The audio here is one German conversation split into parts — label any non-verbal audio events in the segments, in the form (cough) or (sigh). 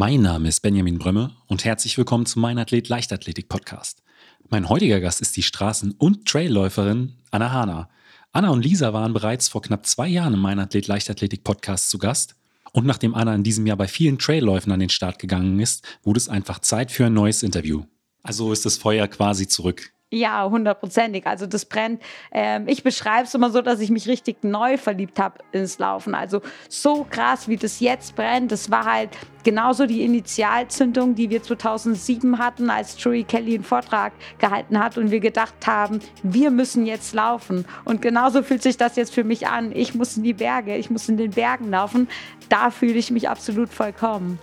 Mein Name ist Benjamin Brömme und herzlich willkommen zum Mein Athlet Leichtathletik Podcast. Mein heutiger Gast ist die Straßen- und Trailläuferin Anna Hahner. Anna und Lisa waren bereits vor knapp zwei Jahren im Mein Athlet Leichtathletik Podcast zu Gast. Und nachdem Anna in diesem Jahr bei vielen Trailläufen an den Start gegangen ist, wurde es einfach Zeit für ein neues Interview. Also ist das Feuer quasi zurück. Ja, hundertprozentig. Also das brennt. Ähm, ich beschreibe es immer so, dass ich mich richtig neu verliebt habe ins Laufen. Also so krass, wie das jetzt brennt. Das war halt genauso die Initialzündung, die wir 2007 hatten, als Joey Kelly einen Vortrag gehalten hat und wir gedacht haben, wir müssen jetzt laufen. Und genauso fühlt sich das jetzt für mich an. Ich muss in die Berge, ich muss in den Bergen laufen. Da fühle ich mich absolut vollkommen.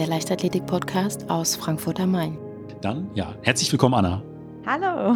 Der Leichtathletik-Podcast aus Frankfurt am Main. Dann, ja, herzlich willkommen, Anna. Hallo.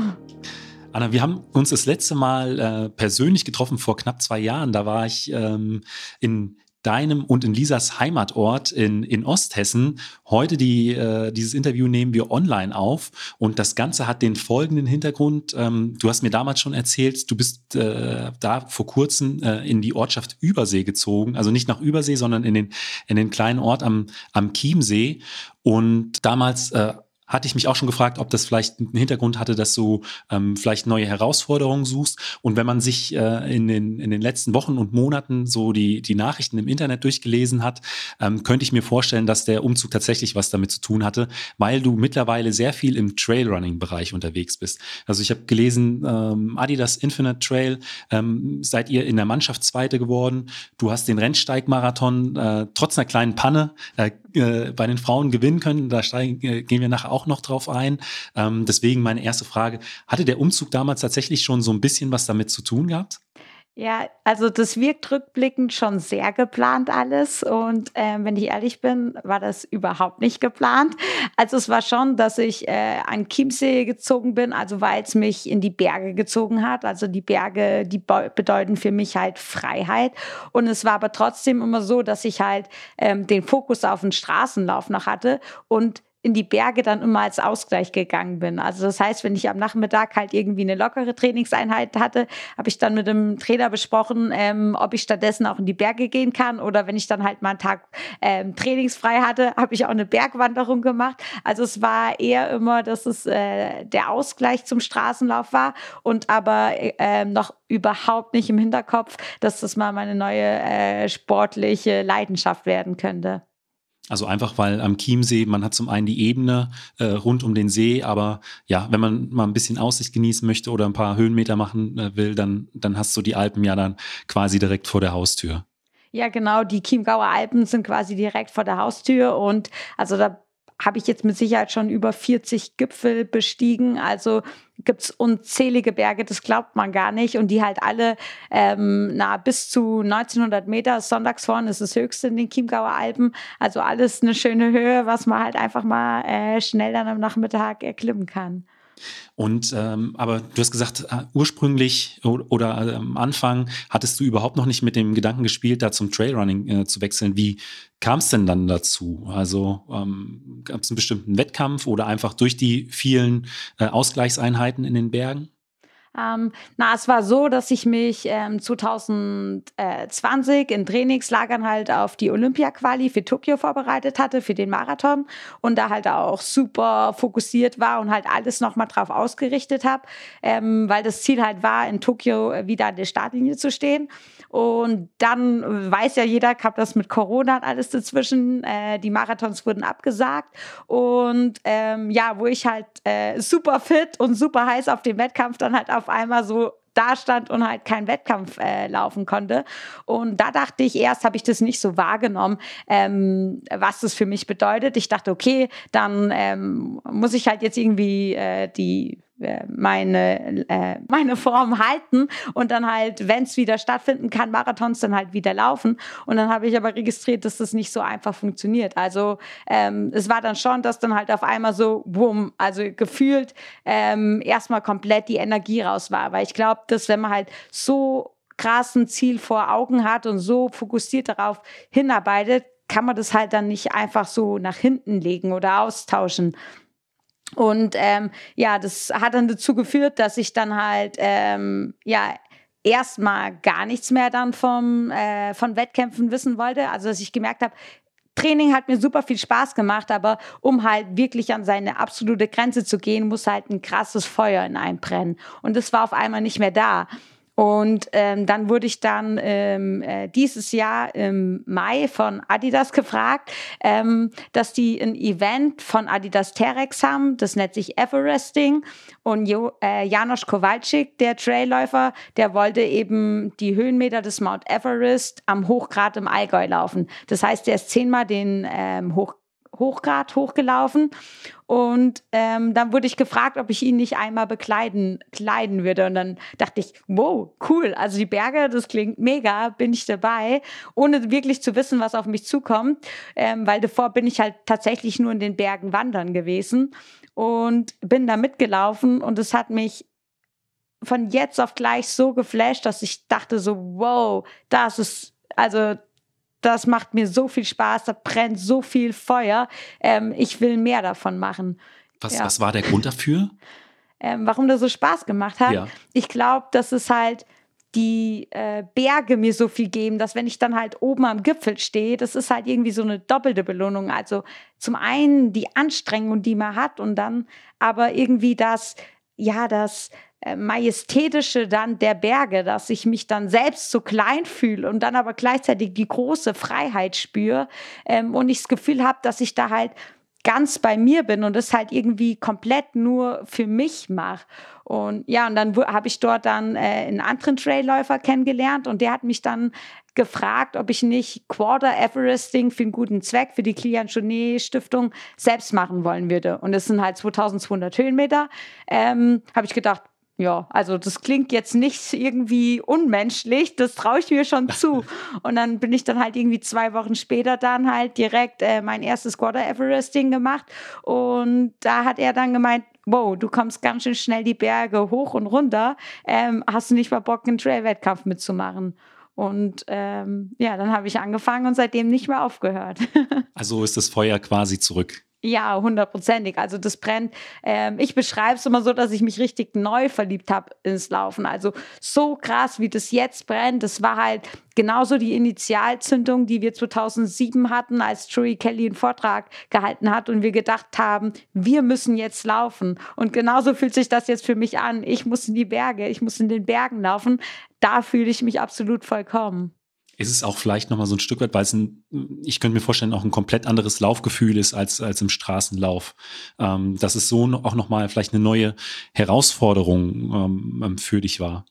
Anna, wir haben uns das letzte Mal äh, persönlich getroffen vor knapp zwei Jahren. Da war ich ähm, in deinem und in Lisas Heimatort in, in Osthessen. Heute die, äh, dieses Interview nehmen wir online auf und das Ganze hat den folgenden Hintergrund. Ähm, du hast mir damals schon erzählt, du bist äh, da vor kurzem äh, in die Ortschaft Übersee gezogen, also nicht nach Übersee, sondern in den, in den kleinen Ort am, am Chiemsee. Und damals äh, hatte ich mich auch schon gefragt, ob das vielleicht einen Hintergrund hatte, dass du ähm, vielleicht neue Herausforderungen suchst. Und wenn man sich äh, in, den, in den letzten Wochen und Monaten so die, die Nachrichten im Internet durchgelesen hat, ähm, könnte ich mir vorstellen, dass der Umzug tatsächlich was damit zu tun hatte, weil du mittlerweile sehr viel im Trailrunning-Bereich unterwegs bist. Also ich habe gelesen, ähm, Adidas Infinite Trail, ähm, seid ihr in der Mannschaft Zweite geworden. Du hast den Rennsteigmarathon äh, trotz einer kleinen Panne äh, äh, bei den Frauen gewinnen können. Da steigen, äh, gehen wir nachher auch noch drauf ein. Ähm, deswegen meine erste Frage, hatte der Umzug damals tatsächlich schon so ein bisschen was damit zu tun gehabt? Ja, also das wirkt rückblickend schon sehr geplant alles. Und äh, wenn ich ehrlich bin, war das überhaupt nicht geplant. Also es war schon, dass ich äh, an Chiemsee gezogen bin, also weil es mich in die Berge gezogen hat. Also die Berge, die bedeuten für mich halt Freiheit. Und es war aber trotzdem immer so, dass ich halt ähm, den Fokus auf den Straßenlauf noch hatte und in die Berge dann immer als Ausgleich gegangen bin. Also das heißt, wenn ich am Nachmittag halt irgendwie eine lockere Trainingseinheit hatte, habe ich dann mit dem Trainer besprochen, ähm, ob ich stattdessen auch in die Berge gehen kann oder wenn ich dann halt mal einen Tag ähm, trainingsfrei hatte, habe ich auch eine Bergwanderung gemacht. Also es war eher immer, dass es äh, der Ausgleich zum Straßenlauf war und aber äh, noch überhaupt nicht im Hinterkopf, dass das mal meine neue äh, sportliche Leidenschaft werden könnte. Also einfach, weil am Chiemsee, man hat zum einen die Ebene äh, rund um den See, aber ja, wenn man mal ein bisschen Aussicht genießen möchte oder ein paar Höhenmeter machen äh, will, dann, dann hast du die Alpen ja dann quasi direkt vor der Haustür. Ja, genau, die Chiemgauer Alpen sind quasi direkt vor der Haustür und also da habe ich jetzt mit Sicherheit schon über 40 Gipfel bestiegen. Also gibt es unzählige Berge, das glaubt man gar nicht. Und die halt alle ähm, na, bis zu 1900 Meter. Sonntagshorn ist das höchste in den Chiemgauer Alpen. Also alles eine schöne Höhe, was man halt einfach mal äh, schnell dann am Nachmittag erklimmen kann. Und ähm, aber du hast gesagt, äh, ursprünglich oder, oder äh, am Anfang hattest du überhaupt noch nicht mit dem Gedanken gespielt, da zum Trailrunning äh, zu wechseln. Wie kam es denn dann dazu? Also ähm, gab es einen bestimmten Wettkampf oder einfach durch die vielen äh, Ausgleichseinheiten in den Bergen? Ähm, na, es war so, dass ich mich ähm, 2020 in Trainingslagern halt auf die Olympia-Quali für Tokio vorbereitet hatte, für den Marathon und da halt auch super fokussiert war und halt alles nochmal drauf ausgerichtet habe, ähm, weil das Ziel halt war, in Tokio wieder an der Startlinie zu stehen. Und dann weiß ja jeder, gab das mit Corona und alles dazwischen. Äh, die Marathons wurden abgesagt. Und ähm, ja, wo ich halt äh, super fit und super heiß auf den Wettkampf dann halt auf einmal so da stand und halt keinen Wettkampf äh, laufen konnte. Und da dachte ich, erst habe ich das nicht so wahrgenommen, ähm, was das für mich bedeutet. Ich dachte, okay, dann ähm, muss ich halt jetzt irgendwie äh, die meine, äh, meine Form halten und dann halt, wenn es wieder stattfinden kann, Marathons dann halt wieder laufen. Und dann habe ich aber registriert, dass das nicht so einfach funktioniert. Also ähm, es war dann schon, dass dann halt auf einmal so, boom, also gefühlt ähm, erstmal komplett die Energie raus war. Weil ich glaube, dass wenn man halt so krass ein Ziel vor Augen hat und so fokussiert darauf hinarbeitet, kann man das halt dann nicht einfach so nach hinten legen oder austauschen. Und ähm, ja, das hat dann dazu geführt, dass ich dann halt ähm, ja erstmal gar nichts mehr dann vom äh, von Wettkämpfen wissen wollte. Also dass ich gemerkt habe, Training hat mir super viel Spaß gemacht, aber um halt wirklich an seine absolute Grenze zu gehen, muss halt ein krasses Feuer in einem brennen. Und das war auf einmal nicht mehr da. Und ähm, dann wurde ich dann ähm, äh, dieses Jahr im Mai von Adidas gefragt, ähm, dass die ein Event von Adidas Terex haben, das nennt sich Everesting. Und jo, äh, Janosch Kowalczyk, der Trailläufer, der wollte eben die Höhenmeter des Mount Everest am Hochgrad im Allgäu laufen. Das heißt, der ist zehnmal den ähm, Hoch Hochgrad hochgelaufen. Und ähm, dann wurde ich gefragt, ob ich ihn nicht einmal bekleiden kleiden würde. Und dann dachte ich, wow, cool. Also die Berge, das klingt mega, bin ich dabei, ohne wirklich zu wissen, was auf mich zukommt. Ähm, weil davor bin ich halt tatsächlich nur in den Bergen wandern gewesen und bin da mitgelaufen. Und es hat mich von jetzt auf gleich so geflasht, dass ich dachte so, wow, das ist, also das macht mir so viel Spaß, da brennt so viel Feuer. Ähm, ich will mehr davon machen. Was, ja. was war der Grund dafür? Ähm, warum das so Spaß gemacht hat? Ja. Ich glaube, dass es halt die äh, Berge mir so viel geben, dass wenn ich dann halt oben am Gipfel stehe, das ist halt irgendwie so eine doppelte Belohnung. Also zum einen die Anstrengung, die man hat und dann aber irgendwie das, ja, das Majestätische dann der Berge, dass ich mich dann selbst so klein fühle und dann aber gleichzeitig die große Freiheit spüre ähm, und ich das Gefühl habe, dass ich da halt ganz bei mir bin und es halt irgendwie komplett nur für mich mache. Und ja, und dann habe ich dort dann äh, einen anderen Trailläufer kennengelernt und der hat mich dann gefragt, ob ich nicht Quarter Everesting für einen guten Zweck, für die Kilian Jonet Stiftung selbst machen wollen würde. Und es sind halt 2200 Höhenmeter. Ähm, habe ich gedacht, ja, also das klingt jetzt nicht irgendwie unmenschlich, das traue ich mir schon zu. (laughs) Und dann bin ich dann halt irgendwie zwei Wochen später dann halt direkt äh, mein erstes Quarter Everesting gemacht. Und da hat er dann gemeint, wow, du kommst ganz schön schnell die Berge hoch und runter. Ähm, hast du nicht mal Bock, einen Trail-Wettkampf mitzumachen? Und ähm, ja, dann habe ich angefangen und seitdem nicht mehr aufgehört. (laughs) also ist das Feuer quasi zurück. Ja, hundertprozentig. Also das brennt. Ähm, ich beschreibe es immer so, dass ich mich richtig neu verliebt habe ins Laufen. Also so krass, wie das jetzt brennt. Das war halt genauso die Initialzündung, die wir 2007 hatten, als Joey Kelly einen Vortrag gehalten hat und wir gedacht haben, wir müssen jetzt laufen. Und genauso fühlt sich das jetzt für mich an. Ich muss in die Berge, ich muss in den Bergen laufen. Da fühle ich mich absolut vollkommen ist es auch vielleicht nochmal so ein Stück weit, weil es ein, ich könnte mir vorstellen, auch ein komplett anderes Laufgefühl ist als, als im Straßenlauf. Ähm, dass es so auch nochmal vielleicht eine neue Herausforderung ähm, für dich war.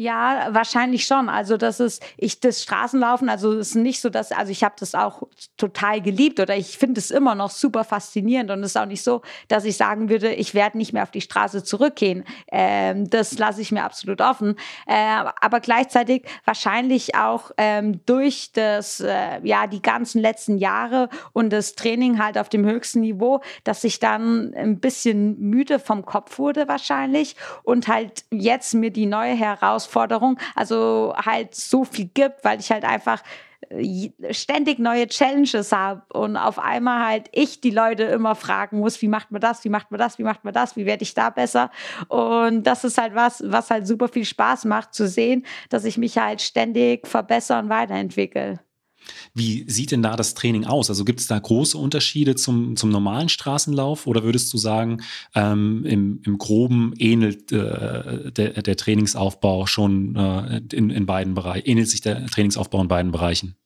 Ja, wahrscheinlich schon. Also das ist, ich das Straßenlaufen, also es ist nicht so, dass, also ich habe das auch total geliebt oder ich finde es immer noch super faszinierend und es ist auch nicht so, dass ich sagen würde, ich werde nicht mehr auf die Straße zurückgehen. Ähm, das lasse ich mir absolut offen. Äh, aber gleichzeitig wahrscheinlich auch ähm, durch das, äh, ja, die ganzen letzten Jahre und das Training halt auf dem höchsten Niveau, dass ich dann ein bisschen müde vom Kopf wurde wahrscheinlich und halt jetzt mir die neue Herausforderung Herausforderung, also halt so viel gibt, weil ich halt einfach äh, ständig neue Challenges habe und auf einmal halt ich die Leute immer fragen muss, wie macht man das, wie macht man das, wie macht man das, wie werde ich da besser und das ist halt was, was halt super viel Spaß macht zu sehen, dass ich mich halt ständig verbessere und weiterentwickle. Wie sieht denn da das Training aus? Also gibt es da große Unterschiede zum, zum normalen Straßenlauf oder würdest du sagen, ähm, im, im Groben ähnelt äh, der, der Trainingsaufbau schon äh, in, in beiden Bereichen, ähnelt sich der Trainingsaufbau in beiden Bereichen?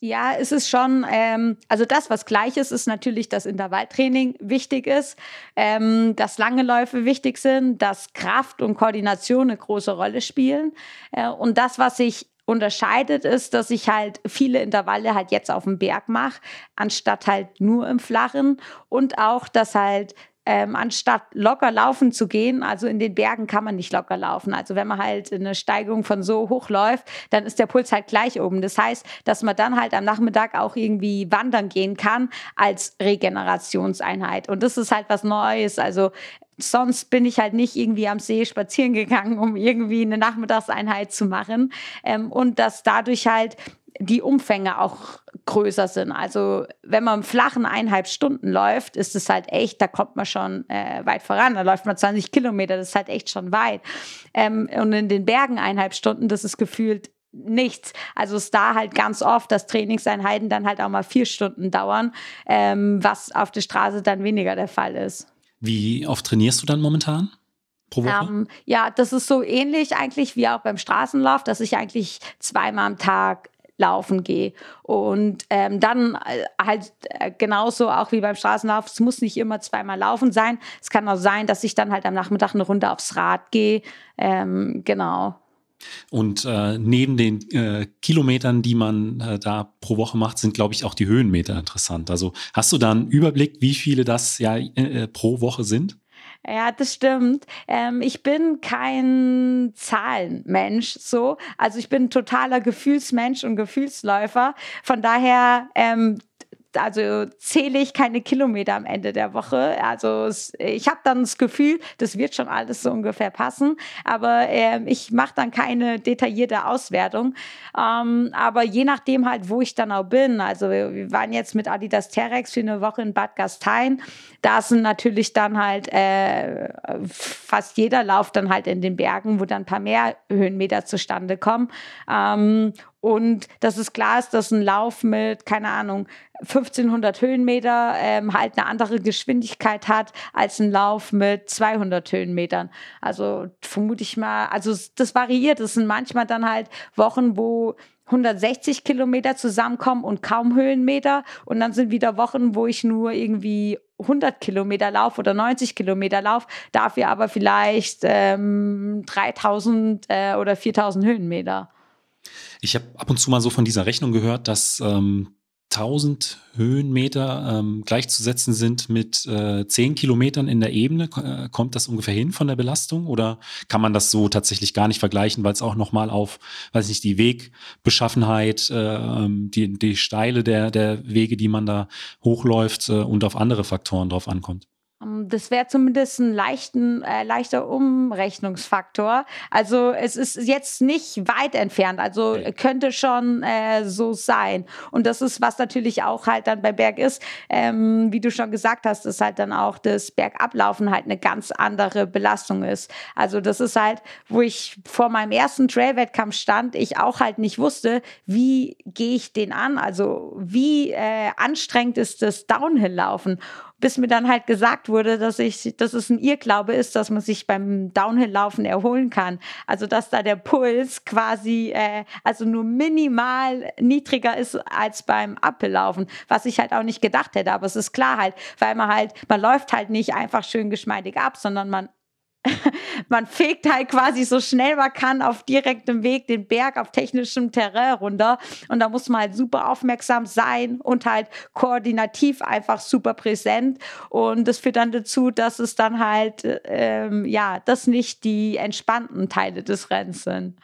Ja, es ist schon, ähm, also das, was gleich ist, ist natürlich, dass Intervalltraining wichtig ist, ähm, dass lange Läufe wichtig sind, dass Kraft und Koordination eine große Rolle spielen. Äh, und das, was sich unterscheidet, ist, dass ich halt viele Intervalle halt jetzt auf dem Berg mache, anstatt halt nur im Flachen. Und auch, dass halt ähm, anstatt locker laufen zu gehen, also in den Bergen kann man nicht locker laufen. Also wenn man halt eine Steigung von so hoch läuft, dann ist der Puls halt gleich oben. Das heißt, dass man dann halt am Nachmittag auch irgendwie wandern gehen kann als Regenerationseinheit. Und das ist halt was Neues. Also sonst bin ich halt nicht irgendwie am See spazieren gegangen, um irgendwie eine Nachmittagseinheit zu machen. Ähm, und dass dadurch halt die Umfänge auch größer sind. Also wenn man im flachen eineinhalb Stunden läuft, ist es halt echt, da kommt man schon äh, weit voran. Da läuft man 20 Kilometer, das ist halt echt schon weit. Ähm, und in den Bergen eineinhalb Stunden, das ist gefühlt nichts. Also ist da halt ganz oft, dass Trainingseinheiten dann halt auch mal vier Stunden dauern, ähm, was auf der Straße dann weniger der Fall ist. Wie oft trainierst du dann momentan? Pro Woche? Ähm, ja, das ist so ähnlich eigentlich wie auch beim Straßenlauf, dass ich eigentlich zweimal am Tag laufen gehe. Und ähm, dann äh, halt äh, genauso auch wie beim Straßenlauf, es muss nicht immer zweimal laufen sein. Es kann auch sein, dass ich dann halt am Nachmittag eine Runde aufs Rad gehe. Ähm, genau. Und äh, neben den äh, Kilometern, die man äh, da pro Woche macht, sind, glaube ich, auch die Höhenmeter interessant. Also hast du da einen Überblick, wie viele das ja äh, pro Woche sind? Ja, das stimmt. Ähm, ich bin kein Zahlenmensch so. Also ich bin totaler Gefühlsmensch und Gefühlsläufer. Von daher ähm, also zähle ich keine Kilometer am Ende der Woche. Also ich habe dann das Gefühl, das wird schon alles so ungefähr passen, aber äh, ich mache dann keine detaillierte Auswertung. Ähm, aber je nachdem halt, wo ich dann auch bin. Also wir, wir waren jetzt mit Adidas Terex für eine Woche in Bad Gastein. Da sind natürlich dann halt äh, fast jeder Lauf dann halt in den Bergen, wo dann ein paar mehr Höhenmeter zustande kommen. Ähm, und das ist klar ist, dass ein Lauf mit, keine Ahnung, 1500 Höhenmeter ähm, halt eine andere Geschwindigkeit hat als ein Lauf mit 200 Höhenmetern. Also vermute ich mal, also das variiert. Es sind manchmal dann halt Wochen, wo 160 Kilometer zusammenkommen und kaum Höhenmeter. Und dann sind wieder Wochen, wo ich nur irgendwie 100 Kilometer laufe oder 90 Kilometer laufe, dafür aber vielleicht ähm, 3000 äh, oder 4000 Höhenmeter. Ich habe ab und zu mal so von dieser Rechnung gehört, dass ähm, 1000 Höhenmeter ähm, gleichzusetzen sind mit äh, 10 Kilometern in der Ebene. Äh, kommt das ungefähr hin von der Belastung oder kann man das so tatsächlich gar nicht vergleichen, weil es auch nochmal auf, weiß nicht, die Wegbeschaffenheit, äh, die, die Steile der, der Wege, die man da hochläuft äh, und auf andere Faktoren drauf ankommt? Ähm, das wäre zumindest ein leichten, äh, leichter Umrechnungsfaktor. Also es ist jetzt nicht weit entfernt, also okay. könnte schon äh, so sein. Und das ist, was natürlich auch halt dann bei Berg ist, ähm, wie du schon gesagt hast, ist halt dann auch das Bergablaufen halt eine ganz andere Belastung ist. Also das ist halt, wo ich vor meinem ersten Trail-Wettkampf stand, ich auch halt nicht wusste, wie gehe ich den an? Also wie äh, anstrengend ist das Downhill-Laufen? Bis mir dann halt gesagt wurde, dass ich, dass es ein Irrglaube ist, dass man sich beim Downhill-Laufen erholen kann. Also dass da der Puls quasi äh, also nur minimal niedriger ist als beim Uphill-Laufen, was ich halt auch nicht gedacht hätte. Aber es ist klar halt, weil man halt, man läuft halt nicht einfach schön geschmeidig ab, sondern man (laughs) man fegt halt quasi so schnell man kann auf direktem Weg den Berg auf technischem Terrain runter. Und da muss man halt super aufmerksam sein und halt koordinativ einfach super präsent. Und das führt dann dazu, dass es dann halt, ähm, ja, das nicht die entspannten Teile des Rennens sind.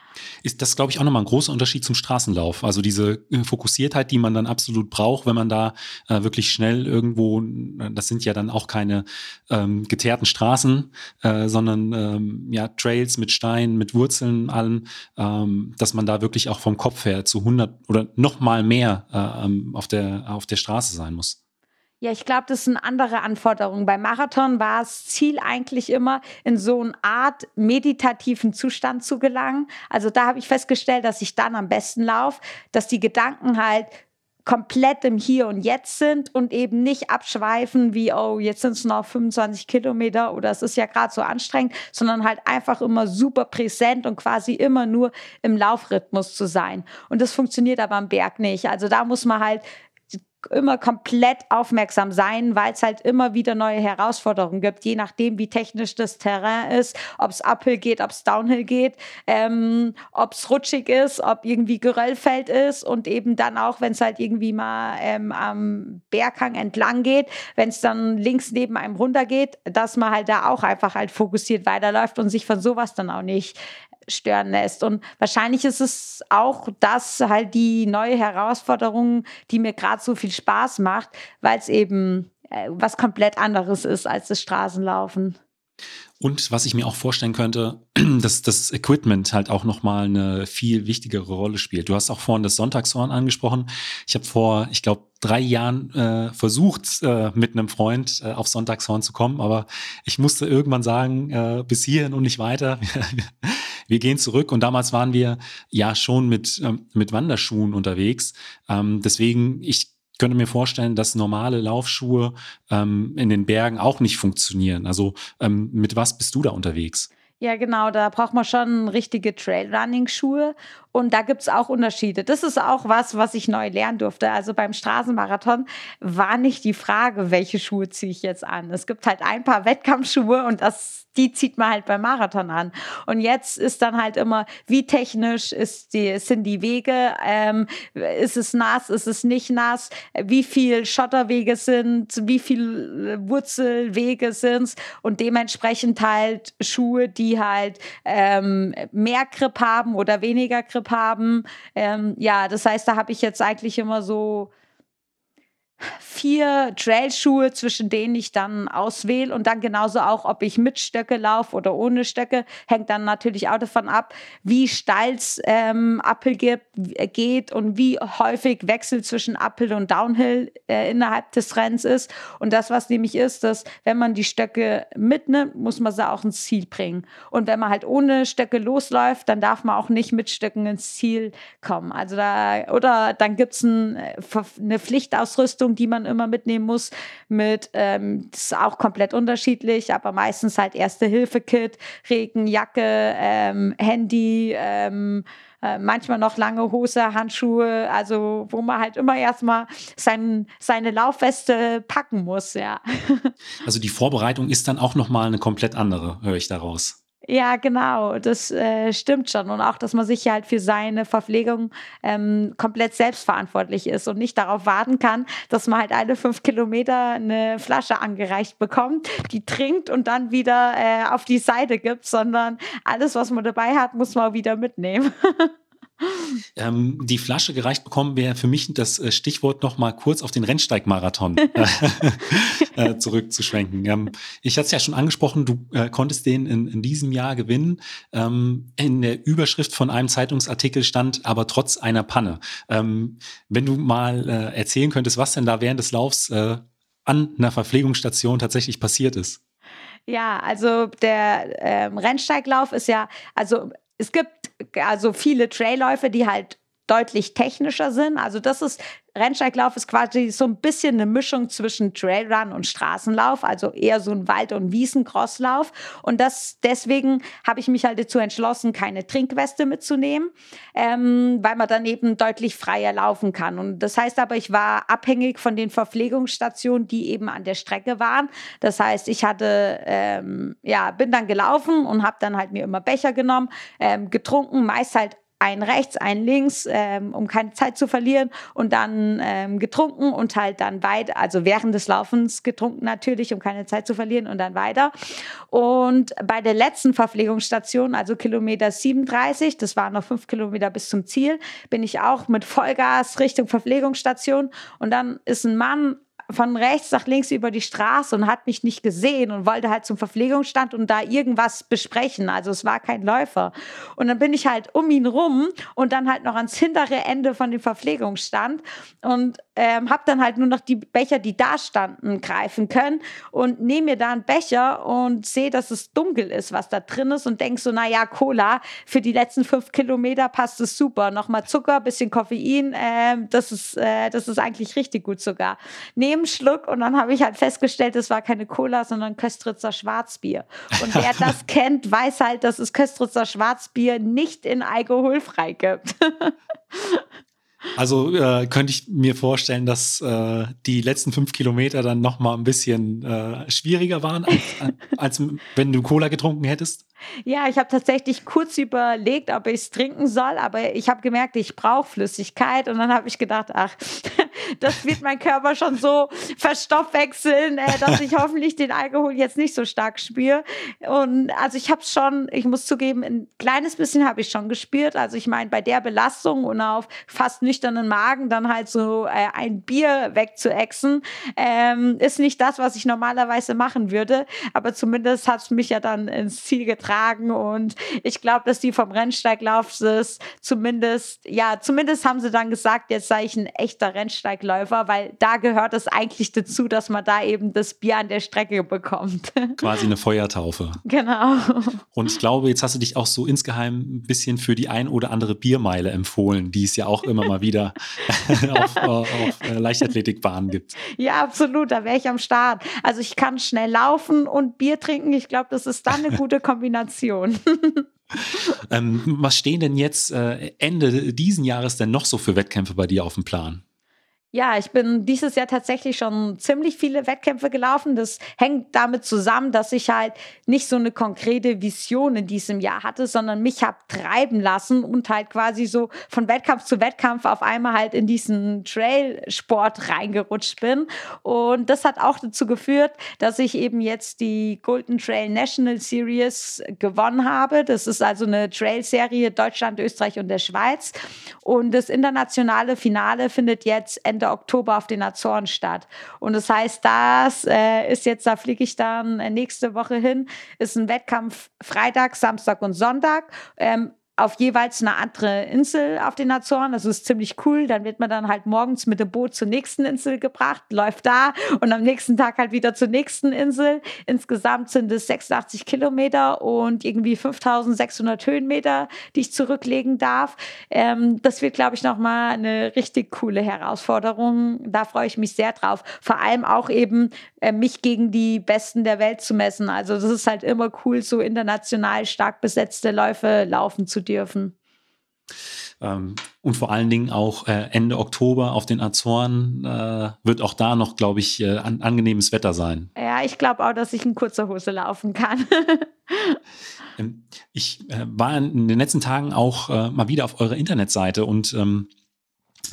Ist das, glaube ich, auch nochmal ein großer Unterschied zum Straßenlauf. Also diese äh, Fokussiertheit, die man dann absolut braucht, wenn man da äh, wirklich schnell irgendwo, das sind ja dann auch keine ähm, geteerten Straßen, äh, sondern sondern ähm, ja, Trails mit Steinen, mit Wurzeln, allem, ähm, dass man da wirklich auch vom Kopf her zu 100 oder noch mal mehr äh, auf, der, auf der Straße sein muss. Ja, ich glaube, das sind andere Anforderungen. Beim Marathon war das Ziel eigentlich immer, in so eine Art meditativen Zustand zu gelangen. Also da habe ich festgestellt, dass ich dann am besten laufe, dass die Gedanken halt komplett im Hier und Jetzt sind und eben nicht abschweifen wie, oh, jetzt sind es noch 25 Kilometer oder es ist ja gerade so anstrengend, sondern halt einfach immer super präsent und quasi immer nur im Laufrhythmus zu sein. Und das funktioniert aber am Berg nicht. Also da muss man halt immer komplett aufmerksam sein, weil es halt immer wieder neue Herausforderungen gibt, je nachdem, wie technisch das Terrain ist, ob es Uphill geht, ob es Downhill geht, ähm, ob es rutschig ist, ob irgendwie Geröllfeld ist und eben dann auch, wenn es halt irgendwie mal ähm, am Berghang entlang geht, wenn es dann links neben einem runter geht, dass man halt da auch einfach halt fokussiert weiterläuft und sich von sowas dann auch nicht stören lässt. Und wahrscheinlich ist es auch das halt die neue Herausforderung, die mir gerade so viel Spaß macht, weil es eben äh, was komplett anderes ist als das Straßenlaufen. Und was ich mir auch vorstellen könnte, (clears throat) dass das Equipment halt auch nochmal eine viel wichtigere Rolle spielt. Du hast auch vorhin das Sonntagshorn angesprochen. Ich habe vor, ich glaube, drei Jahren äh, versucht, äh, mit einem Freund äh, auf Sonntagshorn zu kommen, aber ich musste irgendwann sagen, äh, bis hierhin und nicht weiter. (laughs) wir gehen zurück und damals waren wir ja schon mit, ähm, mit Wanderschuhen unterwegs. Ähm, deswegen, ich könnte mir vorstellen, dass normale Laufschuhe ähm, in den Bergen auch nicht funktionieren. Also ähm, mit was bist du da unterwegs? Ja, genau, da braucht man schon richtige Trailrunning-Schuhe. Und da gibt es auch Unterschiede. Das ist auch was, was ich neu lernen durfte. Also beim Straßenmarathon war nicht die Frage, welche Schuhe ziehe ich jetzt an. Es gibt halt ein paar Wettkampfschuhe und das, die zieht man halt beim Marathon an. Und jetzt ist dann halt immer, wie technisch ist die, sind die Wege? Ähm, ist es nass? Ist es nicht nass? Wie viel Schotterwege sind? Wie viel Wurzelwege sind? Und dementsprechend halt Schuhe, die halt ähm, mehr Grip haben oder weniger Grip haben. Ähm, ja, das heißt, da habe ich jetzt eigentlich immer so vier Trailschuhe, zwischen denen ich dann auswähle und dann genauso auch, ob ich mit Stöcke laufe oder ohne Stöcke, hängt dann natürlich auch davon ab, wie steil es ähm, Uphill gibt, geht und wie häufig Wechsel zwischen Uphill und Downhill äh, innerhalb des Rennens ist. Und das, was nämlich ist, dass wenn man die Stöcke mitnimmt, muss man sie auch ins Ziel bringen. Und wenn man halt ohne Stöcke losläuft, dann darf man auch nicht mit Stöcken ins Ziel kommen. Also da, oder dann gibt es ein, äh, eine Pflichtausrüstung, die man immer mitnehmen muss. Mit, ähm, das ist auch komplett unterschiedlich, aber meistens halt Erste-Hilfe-Kit, Regenjacke, ähm, Handy, ähm, äh, manchmal noch lange Hose, Handschuhe, also wo man halt immer erstmal sein, seine Laufweste packen muss, ja. (laughs) Also die Vorbereitung ist dann auch nochmal eine komplett andere, höre ich daraus. Ja, genau, das äh, stimmt schon. Und auch, dass man sich halt für seine Verpflegung ähm, komplett selbstverantwortlich ist und nicht darauf warten kann, dass man halt alle fünf Kilometer eine Flasche angereicht bekommt, die trinkt und dann wieder äh, auf die Seite gibt, sondern alles, was man dabei hat, muss man auch wieder mitnehmen. (laughs) Ähm, die Flasche gereicht bekommen wäre für mich das äh, Stichwort noch mal kurz auf den Rennsteigmarathon (laughs) (laughs) äh, zurückzuschwenken. Ähm, ich hatte es ja schon angesprochen, du äh, konntest den in, in, diesem Jahr gewinnen. Ähm, in der Überschrift von einem Zeitungsartikel stand aber trotz einer Panne. Ähm, wenn du mal äh, erzählen könntest, was denn da während des Laufs äh, an einer Verpflegungsstation tatsächlich passiert ist. Ja, also der ähm, Rennsteiglauf ist ja, also es gibt also viele Trailläufe, die halt deutlich technischer sind. Also das ist Rennsteiglauf ist quasi so ein bisschen eine Mischung zwischen Trailrun und Straßenlauf, also eher so ein Wald- und Wiesencrosslauf. Und das deswegen habe ich mich halt dazu entschlossen, keine Trinkweste mitzunehmen, ähm, weil man dann eben deutlich freier laufen kann. Und das heißt aber, ich war abhängig von den Verpflegungsstationen, die eben an der Strecke waren. Das heißt, ich hatte ähm, ja bin dann gelaufen und habe dann halt mir immer Becher genommen, ähm, getrunken, meist halt ein rechts, ein links, ähm, um keine Zeit zu verlieren und dann ähm, getrunken und halt dann weiter, also während des Laufens getrunken natürlich, um keine Zeit zu verlieren und dann weiter. Und bei der letzten Verpflegungsstation, also Kilometer 37, das waren noch fünf Kilometer bis zum Ziel, bin ich auch mit Vollgas Richtung Verpflegungsstation und dann ist ein Mann von rechts nach links über die Straße und hat mich nicht gesehen und wollte halt zum Verpflegungsstand und da irgendwas besprechen. Also es war kein Läufer. Und dann bin ich halt um ihn rum und dann halt noch ans hintere Ende von dem Verpflegungsstand und ähm, habe dann halt nur noch die Becher, die da standen, greifen können und nehme mir da einen Becher und sehe, dass es dunkel ist, was da drin ist und denk so, naja, Cola, für die letzten fünf Kilometer passt es super. Nochmal Zucker, bisschen Koffein, äh, das, ist, äh, das ist eigentlich richtig gut sogar. Neben Schluck und dann habe ich halt festgestellt, es war keine Cola, sondern Köstritzer Schwarzbier. Und wer (laughs) das kennt, weiß halt, dass es Köstritzer Schwarzbier nicht in alkoholfrei gibt. (laughs) Also äh, könnte ich mir vorstellen, dass äh, die letzten fünf Kilometer dann noch mal ein bisschen äh, schwieriger waren, als, als wenn du Cola getrunken hättest. Ja, ich habe tatsächlich kurz überlegt, ob ich es trinken soll, aber ich habe gemerkt, ich brauche Flüssigkeit und dann habe ich gedacht, ach, (laughs) das wird mein Körper schon so verstoffwechseln, äh, dass ich hoffentlich den Alkohol jetzt nicht so stark spüre. Und also ich habe schon, ich muss zugeben, ein kleines bisschen habe ich schon gespürt. Also ich meine, bei der Belastung und auf fast nüchternen Magen dann halt so äh, ein Bier wegzuexen, ähm, ist nicht das, was ich normalerweise machen würde. Aber zumindest hat es mich ja dann ins Ziel getragen und ich glaube, dass die vom Rennsteiglauf ist zumindest, ja, zumindest haben sie dann gesagt, jetzt sei ich ein echter Rennsteigläufer, weil da gehört es eigentlich dazu, dass man da eben das Bier an der Strecke bekommt. (laughs) Quasi eine Feuertaufe. Genau. Und ich glaube, jetzt hast du dich auch so insgeheim ein bisschen für die ein oder andere Biermeile empfohlen, die es ja auch immer mal wieder (laughs) auf, auf äh, Leichtathletikbahnen gibt. Ja, absolut. Da wäre ich am Start. Also ich kann schnell laufen und Bier trinken. Ich glaube, das ist dann eine gute Kombination. (laughs) (laughs) ähm, was stehen denn jetzt äh, Ende diesen Jahres denn noch so für Wettkämpfe bei dir auf dem Plan? Ja, ich bin dieses Jahr tatsächlich schon ziemlich viele Wettkämpfe gelaufen. Das hängt damit zusammen, dass ich halt nicht so eine konkrete Vision in diesem Jahr hatte, sondern mich habe treiben lassen und halt quasi so von Wettkampf zu Wettkampf auf einmal halt in diesen Trailsport reingerutscht bin. Und das hat auch dazu geführt, dass ich eben jetzt die Golden Trail National Series gewonnen habe. Das ist also eine Trail-Serie Deutschland, Österreich und der Schweiz. Und das internationale Finale findet jetzt Ende Oktober auf den Azoren statt. Und das heißt, das äh, ist jetzt, da fliege ich dann äh, nächste Woche hin, ist ein Wettkampf Freitag, Samstag und Sonntag. Ähm, auf jeweils eine andere Insel auf den Azoren. Das ist ziemlich cool. Dann wird man dann halt morgens mit dem Boot zur nächsten Insel gebracht, läuft da und am nächsten Tag halt wieder zur nächsten Insel. Insgesamt sind es 86 Kilometer und irgendwie 5600 Höhenmeter, die ich zurücklegen darf. Ähm, das wird, glaube ich, nochmal eine richtig coole Herausforderung. Da freue ich mich sehr drauf. Vor allem auch eben, mich gegen die Besten der Welt zu messen. Also das ist halt immer cool, so international stark besetzte Läufe laufen zu dürfen. Ähm, und vor allen Dingen auch äh, Ende Oktober auf den Azoren äh, wird auch da noch, glaube ich, äh, an, angenehmes Wetter sein. Ja, ich glaube auch, dass ich in kurzer Hose laufen kann. (laughs) Ähm, ich äh, war in den letzten Tagen auch äh, mal wieder auf eurer Internetseite und ähm,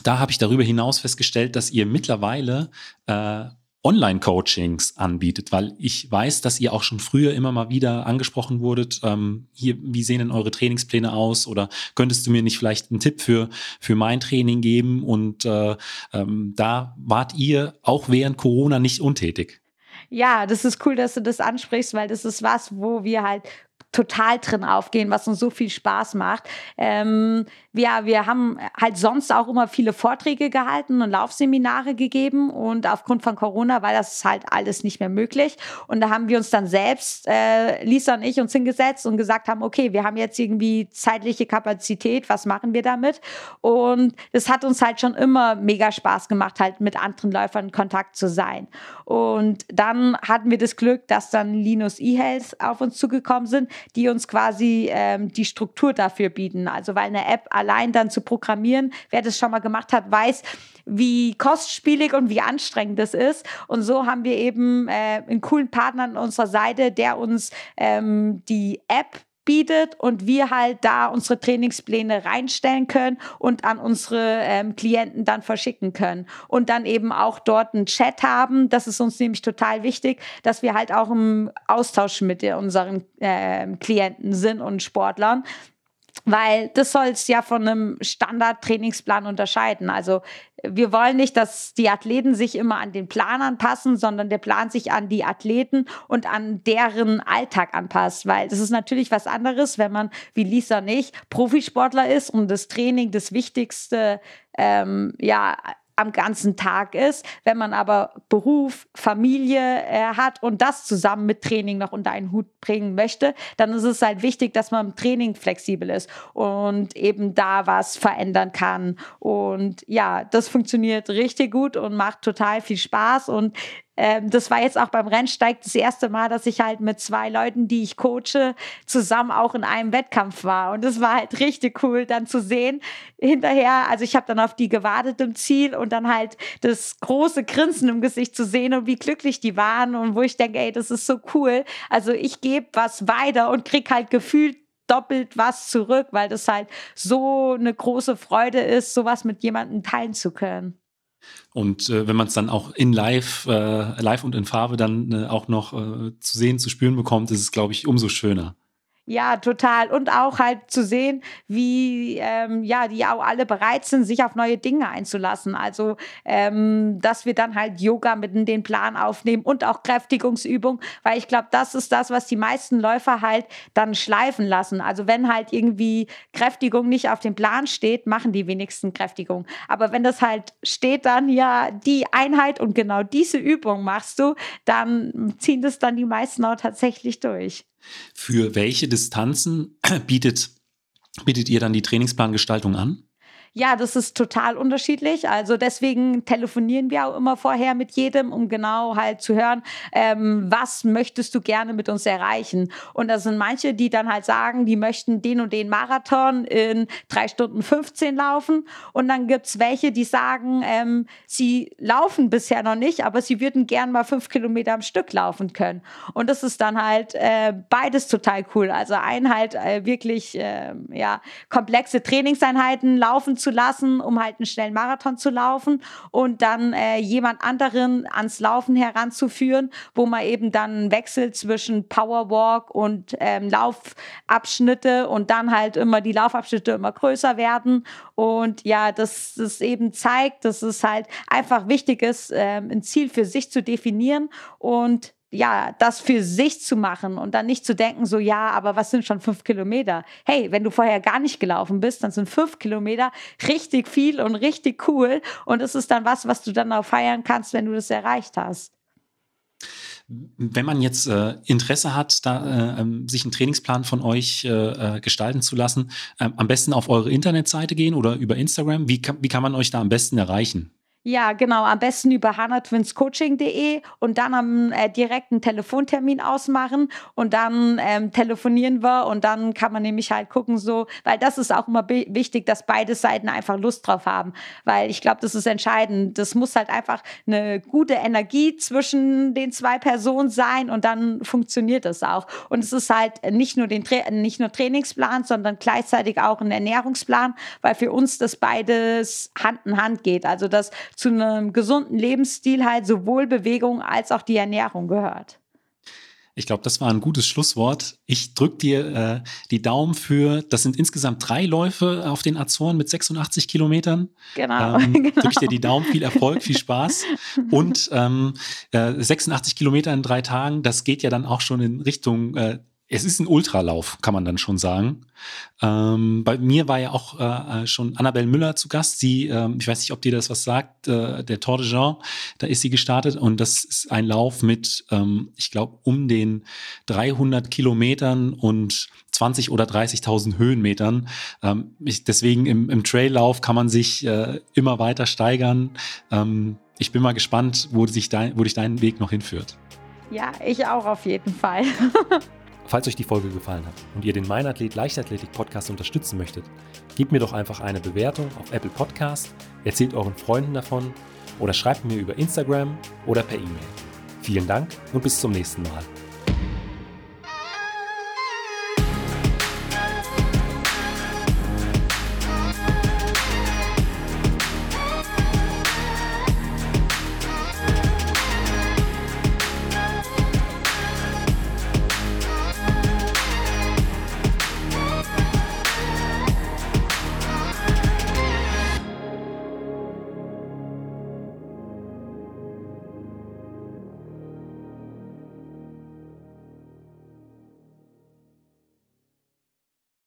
da habe ich darüber hinaus festgestellt, dass ihr mittlerweile äh, Online-Coachings anbietet, weil ich weiß, dass ihr auch schon früher immer mal wieder angesprochen wurdet. Ähm, hier, wie sehen denn eure Trainingspläne aus? Oder könntest du mir nicht vielleicht einen Tipp für, für mein Training geben? Und äh, ähm, da wart ihr auch während Corona nicht untätig. Ja, das ist cool, dass du das ansprichst, weil das ist was, wo wir halt total drin aufgehen, was uns so viel Spaß macht. Ähm, ja, wir haben halt sonst auch immer viele Vorträge gehalten und Laufseminare gegeben und aufgrund von Corona war das halt alles nicht mehr möglich. Und da haben wir uns dann selbst, äh, Lisa und ich, uns hingesetzt und gesagt haben, okay, wir haben jetzt irgendwie zeitliche Kapazität, was machen wir damit? Und es hat uns halt schon immer mega Spaß gemacht, halt mit anderen Läufern in Kontakt zu sein. Und dann hatten wir das Glück, dass dann Linus eHealth auf uns zugekommen sind, die uns quasi ähm, die Struktur dafür bieten. Also weil eine App allein dann zu programmieren, wer das schon mal gemacht hat, weiß, wie kostspielig und wie anstrengend das ist. Und so haben wir eben äh, einen coolen Partner an unserer Seite, der uns ähm, die App bietet und wir halt da unsere Trainingspläne reinstellen können und an unsere ähm, Klienten dann verschicken können. Und dann eben auch dort einen Chat haben. Das ist uns nämlich total wichtig, dass wir halt auch im Austausch mit unseren äh, Klienten sind und Sportlern weil das soll es ja von einem Standard-Trainingsplan unterscheiden. Also wir wollen nicht, dass die Athleten sich immer an den Plan anpassen, sondern der Plan sich an die Athleten und an deren Alltag anpasst. Weil das ist natürlich was anderes, wenn man wie Lisa nicht Profisportler ist und das Training das wichtigste ähm, ja, am ganzen Tag ist. Wenn man aber Beruf, Familie äh, hat und das zusammen mit Training noch unter einen Hut bringen möchte, dann ist es halt wichtig, dass man im Training flexibel ist und eben da was verändern kann. Und ja, das funktioniert richtig gut und macht total viel Spaß und ähm, das war jetzt auch beim Rennsteig das erste Mal, dass ich halt mit zwei Leuten, die ich coache, zusammen auch in einem Wettkampf war. Und das war halt richtig cool, dann zu sehen hinterher. Also ich habe dann auf die gewartet im Ziel und dann halt das große Grinsen im Gesicht zu sehen und wie glücklich die waren und wo ich denke, ey, das ist so cool. Also ich gebe was weiter und krieg halt gefühlt doppelt was zurück, weil das halt so eine große Freude ist, sowas mit jemandem teilen zu können. Und äh, wenn man es dann auch in live, äh, live und in Farbe dann äh, auch noch äh, zu sehen, zu spüren bekommt, ist es, glaube ich, umso schöner. Ja, total. Und auch halt zu sehen, wie ähm, ja, die auch alle bereit sind, sich auf neue Dinge einzulassen. Also, ähm, dass wir dann halt Yoga mit in den Plan aufnehmen und auch Kräftigungsübung, weil ich glaube, das ist das, was die meisten Läufer halt dann schleifen lassen. Also, wenn halt irgendwie Kräftigung nicht auf dem Plan steht, machen die wenigsten Kräftigung. Aber wenn das halt steht, dann ja die Einheit und genau diese Übung machst du, dann ziehen das dann die meisten auch tatsächlich durch. Für welche Distanzen (clears throat) bietet, bietet ihr dann die Trainingsplangestaltung an? Ja, das ist total unterschiedlich. Also deswegen telefonieren wir auch immer vorher mit jedem, um genau halt zu hören, ähm, was möchtest du gerne mit uns erreichen. Und da sind manche, die dann halt sagen, die möchten den und den Marathon in drei Stunden 15 laufen. Und dann gibt's welche, die sagen, ähm, sie laufen bisher noch nicht, aber sie würden gern mal fünf Kilometer am Stück laufen können. Und das ist dann halt äh, beides total cool. Also ein halt äh, wirklich äh, ja, komplexe Trainingseinheiten laufen zu lassen, um halt einen schnellen Marathon zu laufen und dann äh, jemand anderen ans Laufen heranzuführen, wo man eben dann wechselt zwischen Powerwalk und ähm, Laufabschnitte und dann halt immer die Laufabschnitte immer größer werden. Und ja, dass das eben zeigt, dass es halt einfach wichtig ist, ähm, ein Ziel für sich zu definieren und ja, das für sich zu machen und dann nicht zu denken, so, ja, aber was sind schon fünf Kilometer? Hey, wenn du vorher gar nicht gelaufen bist, dann sind fünf Kilometer richtig viel und richtig cool. Und es ist dann was, was du dann auch feiern kannst, wenn du das erreicht hast. Wenn man jetzt äh, Interesse hat, da, äh, ähm, sich einen Trainingsplan von euch äh, äh gestalten zu lassen, ähm, am besten auf eure Internetseite gehen oder über Instagram. Wie wie kann man euch da am besten erreichen? Ja, genau. Am besten über hanatwinscoaching.de und dann am äh, direkten Telefontermin ausmachen und dann ähm, telefonieren wir und dann kann man nämlich halt gucken, so, weil das ist auch immer wichtig, dass beide Seiten einfach Lust drauf haben, weil ich glaube, das ist entscheidend. Das muss halt einfach eine gute Energie zwischen den zwei Personen sein und dann funktioniert das auch. Und es ist halt nicht nur den Tra nicht nur Trainingsplan, sondern gleichzeitig auch ein Ernährungsplan, weil für uns das beides Hand in Hand geht. Also das zu einem gesunden Lebensstil halt sowohl Bewegung als auch die Ernährung gehört. Ich glaube, das war ein gutes Schlusswort. Ich drücke dir äh, die Daumen für, das sind insgesamt drei Läufe auf den Azoren mit 86 Kilometern. Genau. Ähm, (laughs) genau. Drücke ich dir die Daumen, viel Erfolg, viel Spaß. (laughs) Und ähm, äh, 86 Kilometer in drei Tagen, das geht ja dann auch schon in Richtung äh, es ist ein Ultralauf, kann man dann schon sagen. Ähm, bei mir war ja auch äh, äh, schon Annabelle Müller zu Gast. Sie, ähm, ich weiß nicht, ob dir das was sagt, äh, der Tour de Jean, da ist sie gestartet und das ist ein Lauf mit, ähm, ich glaube, um den 300 Kilometern und 20 oder 30.000 Höhenmetern. Ähm, ich, deswegen im, im Traillauf kann man sich äh, immer weiter steigern. Ähm, ich bin mal gespannt, wo, sich dein, wo dich dein Weg noch hinführt. Ja, ich auch auf jeden Fall. (laughs) Falls euch die Folge gefallen hat und ihr den Meinathlet Leichtathletik Podcast unterstützen möchtet, gebt mir doch einfach eine Bewertung auf Apple Podcast, erzählt euren Freunden davon oder schreibt mir über Instagram oder per E-Mail. Vielen Dank und bis zum nächsten Mal.